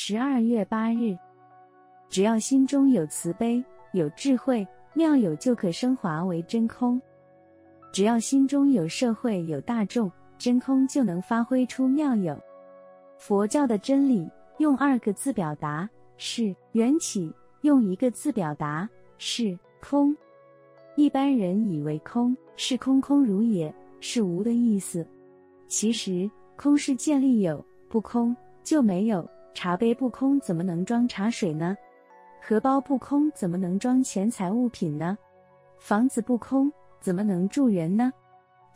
十二月八日，只要心中有慈悲、有智慧，妙有就可升华为真空；只要心中有社会、有大众，真空就能发挥出妙有。佛教的真理用二个字表达是缘起，用一个字表达是空。一般人以为空是空空如也，是无的意思。其实空是建立有，不空就没有。茶杯不空怎么能装茶水呢？荷包不空怎么能装钱财物品呢？房子不空怎么能住人呢？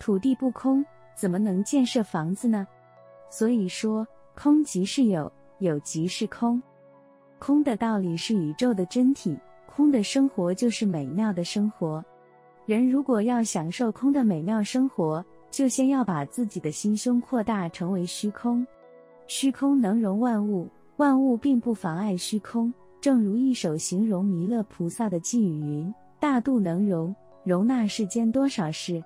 土地不空怎么能建设房子呢？所以说，空即是有，有即是空。空的道理是宇宙的真体，空的生活就是美妙的生活。人如果要享受空的美妙生活，就先要把自己的心胸扩大，成为虚空。虚空能容万物，万物并不妨碍虚空。正如一首形容弥勒菩萨的偈语云：“大肚能容，容纳世间多少事；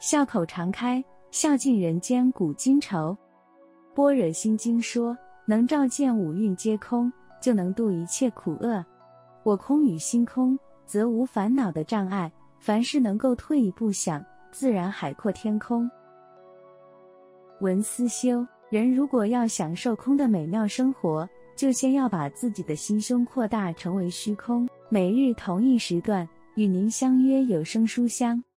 笑口常开，笑尽人间古今愁。”般若心经说：“能照见五蕴皆空，就能度一切苦厄。我空与心空，则无烦恼的障碍。”凡事能够退一步想，自然海阔天空。文思修人如果要享受空的美妙生活，就先要把自己的心胸扩大，成为虚空。每日同一时段与您相约有声书香。